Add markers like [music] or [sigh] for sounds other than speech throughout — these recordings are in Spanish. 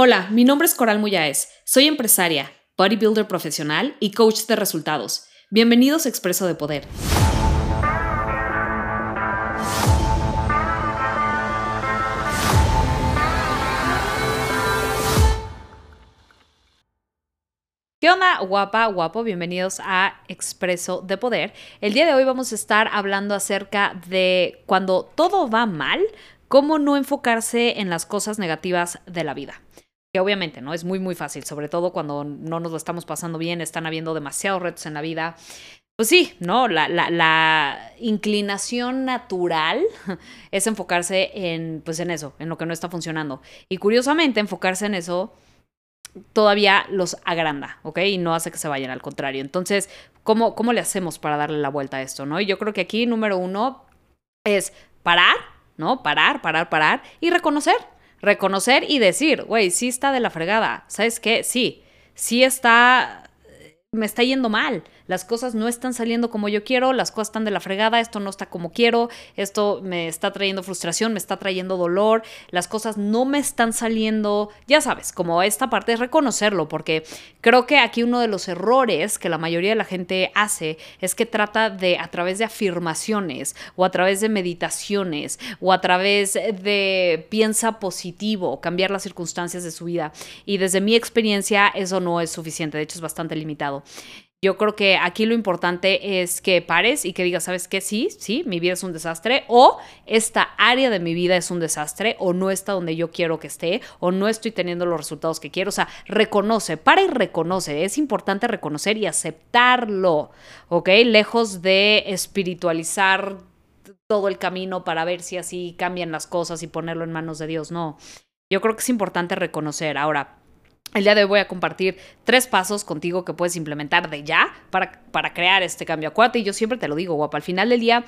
Hola, mi nombre es Coral Muyáez. Soy empresaria, bodybuilder profesional y coach de resultados. Bienvenidos a Expreso de Poder. ¿Qué onda, guapa, guapo? Bienvenidos a Expreso de Poder. El día de hoy vamos a estar hablando acerca de cuando todo va mal, cómo no enfocarse en las cosas negativas de la vida. Que obviamente, ¿no? Es muy, muy fácil, sobre todo cuando no nos lo estamos pasando bien, están habiendo demasiados retos en la vida. Pues sí, ¿no? La, la, la, inclinación natural [laughs] es enfocarse en, pues en eso, en lo que no está funcionando. Y curiosamente, enfocarse en eso todavía los agranda, ¿ok? Y no hace que se vayan, al contrario. Entonces, ¿cómo, ¿cómo le hacemos para darle la vuelta a esto, no? Y yo creo que aquí, número uno, es parar, ¿no? Parar, parar, parar y reconocer. Reconocer y decir, güey, sí está de la fregada. ¿Sabes qué? Sí, sí está, me está yendo mal las cosas no están saliendo como yo quiero, las cosas están de la fregada, esto no está como quiero, esto me está trayendo frustración, me está trayendo dolor, las cosas no me están saliendo, ya sabes, como esta parte es reconocerlo, porque creo que aquí uno de los errores que la mayoría de la gente hace es que trata de a través de afirmaciones o a través de meditaciones o a través de piensa positivo, cambiar las circunstancias de su vida. Y desde mi experiencia eso no es suficiente, de hecho es bastante limitado. Yo creo que aquí lo importante es que pares y que digas, ¿sabes qué? Sí, sí, mi vida es un desastre o esta área de mi vida es un desastre o no está donde yo quiero que esté o no estoy teniendo los resultados que quiero. O sea, reconoce, para y reconoce. Es importante reconocer y aceptarlo, ¿ok? Lejos de espiritualizar todo el camino para ver si así cambian las cosas y ponerlo en manos de Dios. No. Yo creo que es importante reconocer. Ahora, el día de hoy voy a compartir tres pasos contigo que puedes implementar de ya para, para crear este cambio. Acuérdate, y yo siempre te lo digo, guapa, al final del día,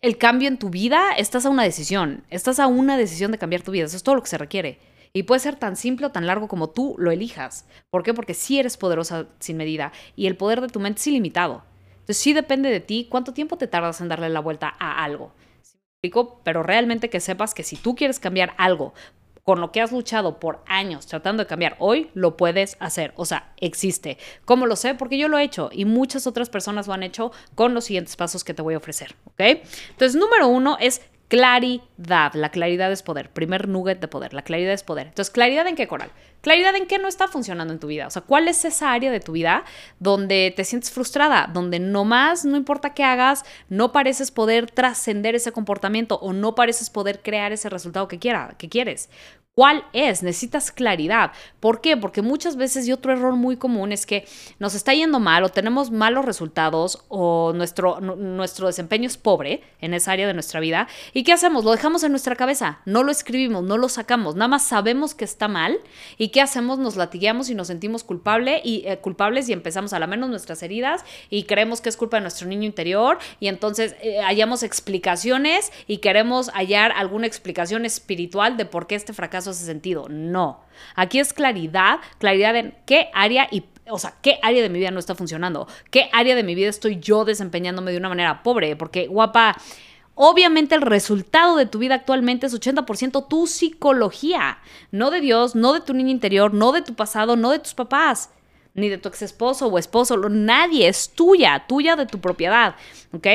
el cambio en tu vida, estás a una decisión, estás a una decisión de cambiar tu vida, eso es todo lo que se requiere. Y puede ser tan simple o tan largo como tú lo elijas. ¿Por qué? Porque sí eres poderosa sin medida y el poder de tu mente es ilimitado. Entonces sí depende de ti cuánto tiempo te tardas en darle la vuelta a algo. Pero realmente que sepas que si tú quieres cambiar algo con lo que has luchado por años tratando de cambiar hoy, lo puedes hacer. O sea, existe. ¿Cómo lo sé? Porque yo lo he hecho y muchas otras personas lo han hecho con los siguientes pasos que te voy a ofrecer. ¿Ok? Entonces, número uno es claridad. La claridad es poder. Primer nugget de poder. La claridad es poder. Entonces, ¿claridad en qué, Coral? Claridad en qué no está funcionando en tu vida. O sea, ¿cuál es esa área de tu vida donde te sientes frustrada? Donde nomás, no importa qué hagas, no pareces poder trascender ese comportamiento o no pareces poder crear ese resultado que, quiera, que quieres. ¿Cuál es? Necesitas claridad. ¿Por qué? Porque muchas veces y otro error muy común es que nos está yendo mal o tenemos malos resultados o nuestro, nuestro desempeño es pobre en esa área de nuestra vida. ¿Y qué hacemos? Lo dejamos en nuestra cabeza, no lo escribimos, no lo sacamos, nada más sabemos que está mal y ¿qué hacemos? Nos latigueamos y nos sentimos culpable y, eh, culpables y empezamos a lamernos nuestras heridas y creemos que es culpa de nuestro niño interior y entonces eh, hallamos explicaciones y queremos hallar alguna explicación espiritual de por qué este fracaso hace sentido. No. Aquí es claridad, claridad en qué área y o sea, ¿qué área de mi vida no está funcionando? ¿Qué área de mi vida estoy yo desempeñándome de una manera pobre? Porque, guapa, obviamente el resultado de tu vida actualmente es 80% tu psicología, no de Dios, no de tu niño interior, no de tu pasado, no de tus papás, ni de tu ex esposo o esposo, nadie, es tuya, tuya de tu propiedad, ¿ok?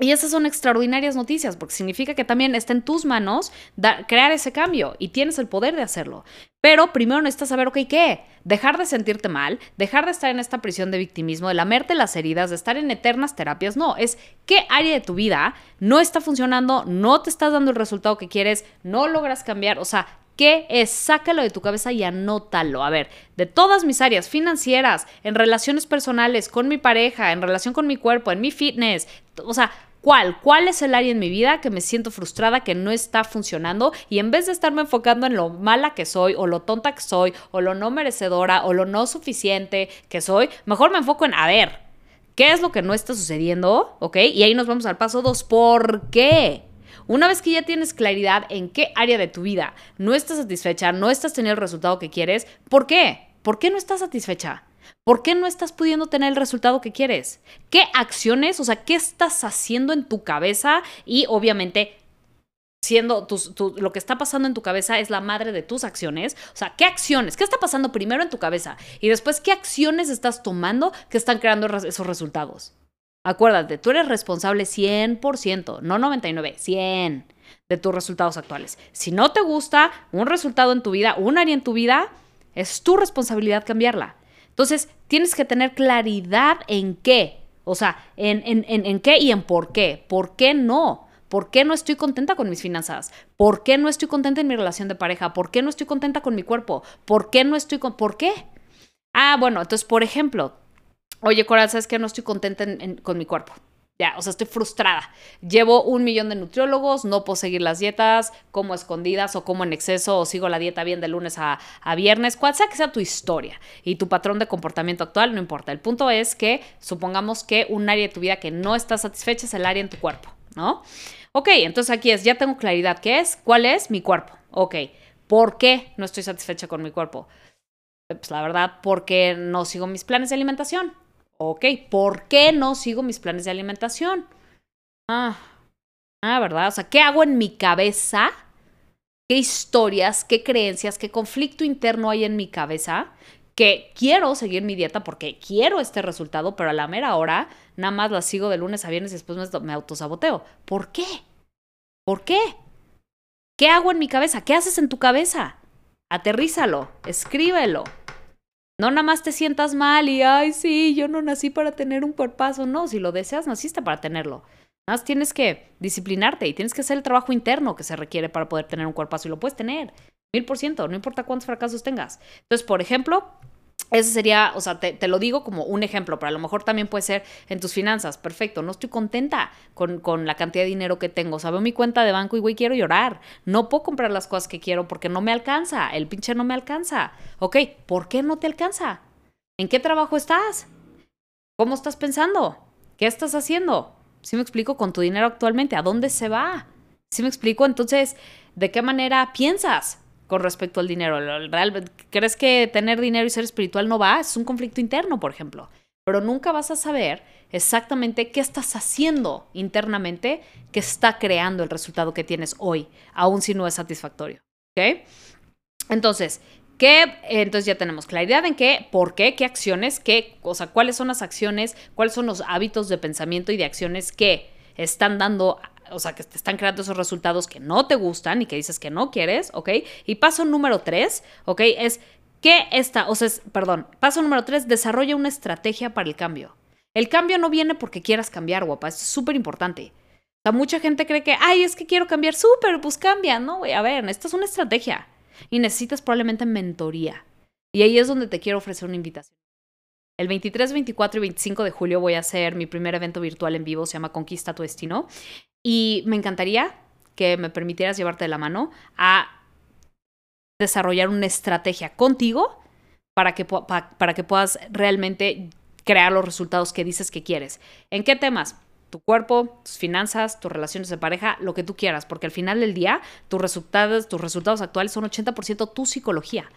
Y esas son extraordinarias noticias porque significa que también está en tus manos crear ese cambio y tienes el poder de hacerlo. Pero primero necesitas saber, ok, ¿qué? Dejar de sentirte mal, dejar de estar en esta prisión de victimismo, de lamerte las heridas, de estar en eternas terapias. No, es qué área de tu vida no está funcionando, no te estás dando el resultado que quieres, no logras cambiar. O sea, ¿Qué es? Sácalo de tu cabeza y anótalo. A ver, de todas mis áreas financieras, en relaciones personales, con mi pareja, en relación con mi cuerpo, en mi fitness, o sea, ¿Cuál? ¿Cuál es el área en mi vida que me siento frustrada, que no está funcionando? Y en vez de estarme enfocando en lo mala que soy, o lo tonta que soy, o lo no merecedora, o lo no suficiente que soy, mejor me enfoco en, a ver, ¿qué es lo que no está sucediendo? ¿Ok? Y ahí nos vamos al paso dos. ¿Por qué? Una vez que ya tienes claridad en qué área de tu vida no estás satisfecha, no estás teniendo el resultado que quieres, ¿por qué? ¿Por qué no estás satisfecha? ¿Por qué no estás pudiendo tener el resultado que quieres? ¿Qué acciones, o sea, qué estás haciendo en tu cabeza? Y obviamente, siendo lo que está pasando en tu cabeza es la madre de tus acciones. O sea, ¿qué acciones? ¿Qué está pasando primero en tu cabeza? Y después, ¿qué acciones estás tomando que están creando esos resultados? Acuérdate, tú eres responsable 100%, no 99, 100 de tus resultados actuales. Si no te gusta un resultado en tu vida, un área en tu vida, es tu responsabilidad cambiarla. Entonces, tienes que tener claridad en qué. O sea, en, en, en, en qué y en por qué. ¿Por qué no? ¿Por qué no estoy contenta con mis finanzas? ¿Por qué no estoy contenta en mi relación de pareja? ¿Por qué no estoy contenta con mi cuerpo? ¿Por qué no estoy con... ¿Por qué? Ah, bueno, entonces, por ejemplo, oye, Coral, ¿sabes que no estoy contenta con mi cuerpo? Ya, o sea, estoy frustrada. Llevo un millón de nutriólogos, no puedo seguir las dietas, como escondidas o como en exceso, o sigo la dieta bien de lunes a, viernes, cual sea que sea tu historia y tu patrón de comportamiento actual, no importa. El punto es que supongamos que un área de tu vida que no está satisfecha es el área en tu cuerpo, ¿no? Ok, entonces aquí es, ya tengo claridad. ¿Qué es? ¿Cuál es mi cuerpo? Ok, ¿por qué no estoy satisfecha con mi cuerpo? Pues la verdad, porque no sigo mis planes de alimentación. Ok, ¿por qué no sigo mis planes de alimentación? Ah, ah, ¿verdad? O sea, ¿qué hago en mi cabeza? ¿Qué historias, qué creencias, qué conflicto interno hay en mi cabeza que quiero seguir mi dieta porque quiero este resultado, pero a la mera hora nada más la sigo de lunes a viernes y después me, autosaboteo. ¿Por qué? ¿Por qué? ¿Qué hago en mi cabeza? ¿Qué haces en tu cabeza? Aterrízalo, escríbelo. No nada más te sientas mal y, ay, sí, yo no nací para tener un cuerpazo. No, si lo deseas, naciste para tenerlo. Nada más tienes que disciplinarte y tienes que hacer el trabajo interno que se requiere para poder tener un cuerpazo y lo puedes tener. Mil por ciento, no importa cuántos fracasos tengas. Entonces, por ejemplo, ese sería, o sea, te, lo digo como un ejemplo, pero a lo mejor también puede ser en tus finanzas. Perfecto, no estoy contenta con, con la cantidad de dinero que tengo. O sea, veo mi cuenta de banco y, güey, quiero llorar. No puedo comprar las cosas que quiero porque no me alcanza. El pinche no me alcanza. Ok, ¿por qué no te alcanza? ¿En qué trabajo estás? ¿Cómo estás pensando? ¿Qué estás haciendo? ¿Sí me explico con tu dinero actualmente? ¿A dónde se va? ¿Sí me explico? Entonces, ¿de qué manera piensas? Con respecto al dinero. ¿Crees que tener dinero y ser espiritual no va? Es un conflicto interno, por ejemplo. Pero nunca vas a saber exactamente qué estás haciendo internamente que está creando el resultado que tienes hoy, aun si no es satisfactorio. Entonces, ¿qué? Entonces ya tenemos claridad en qué, por qué, qué acciones, qué, o sea, cuáles son las acciones, cuáles son los hábitos de pensamiento y de acciones que están dando o sea, que te están creando esos resultados que no te gustan y que dices que no quieres, ¿ok? Y paso número tres, ¿ok? Es que esta, o sea, perdón, paso número tres, desarrolla una estrategia para el cambio. El cambio no viene porque quieras cambiar, guapa, es súper importante. O sea, mucha gente cree que, ay, es que quiero cambiar, súper, pues cambia, ¿no? A ver, esta es una estrategia y necesitas probablemente mentoría. Y ahí es donde te quiero ofrecer una invitación. El 23, 24 y 25 de julio voy a hacer mi primer evento virtual en vivo, se llama Conquista tu Destino. Y me encantaría que me permitieras llevarte de la mano a desarrollar una estrategia contigo para que, para que puedas realmente crear los resultados que dices que quieres. ¿En qué temas? tu cuerpo, tus finanzas, tus relaciones de pareja, lo que tú quieras, porque al final del día tus resultados, tus resultados actuales son 80% tu psicología,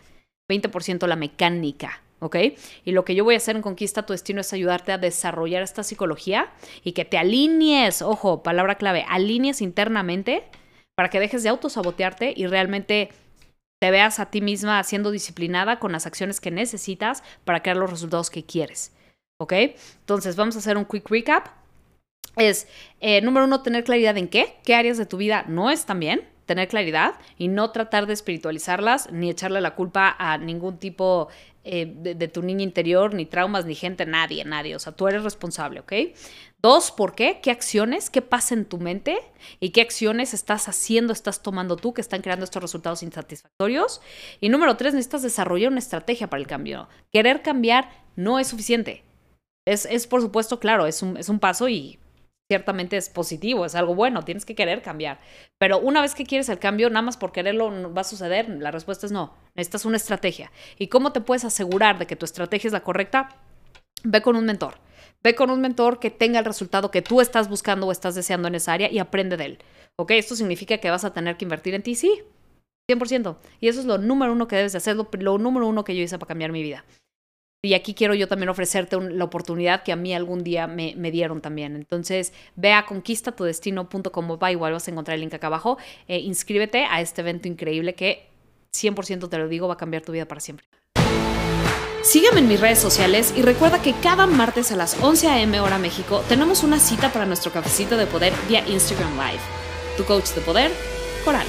20% la mecánica. ¿Ok? Y lo que yo voy a hacer en Conquista tu Destino es ayudarte a desarrollar esta psicología y que te alinees, ojo, palabra clave, alinees internamente para que dejes de autosabotearte y realmente te veas a ti misma siendo disciplinada con las acciones que necesitas para crear los resultados que quieres, ¿ok? Entonces vamos a hacer un quick recap. Es, eh, número uno, tener claridad en qué, qué áreas de tu vida no están bien, tener claridad y no tratar de espiritualizarlas ni echarle la culpa a ningún tipo eh, de, tu niña interior, ni traumas, ni gente, nadie, nadie. O sea, tú eres responsable, ¿ok? Dos, ¿por qué? ¿Qué acciones? ¿Qué pasa en tu mente? ¿Y qué acciones estás haciendo, estás tomando tú que están creando estos resultados insatisfactorios? Y número tres, necesitas desarrollar una estrategia para el cambio. Querer cambiar no es suficiente. Es, es por supuesto, claro, es un, es un paso y ciertamente es positivo, es algo bueno, tienes que querer cambiar. Pero una vez que quieres el cambio, nada más por quererlo va a suceder. La respuesta es no. Necesitas una estrategia. ¿Y cómo te puedes asegurar de que tu estrategia es la correcta? Ve con un mentor. Ve con un mentor que tenga el resultado que tú estás buscando o estás deseando en esa área y aprende de él. ¿Ok? Esto significa que vas a tener que invertir en ti, sí, 100%. Y eso es lo número uno que debes de hacer, lo número uno que yo hice para cambiar mi vida. Y aquí quiero yo también ofrecerte la oportunidad que a mí algún día me, me dieron también. Entonces, ve a conquistatudestino.com, va igual vas a encontrar el link acá abajo. Eh, inscríbete a este evento increíble que 100% te lo digo, va a cambiar tu vida para siempre. Sígueme en mis redes sociales y recuerda que cada martes a las 11 a.m. hora México tenemos una cita para nuestro cafecito de poder vía Instagram Live. Tu coach de poder, Coral.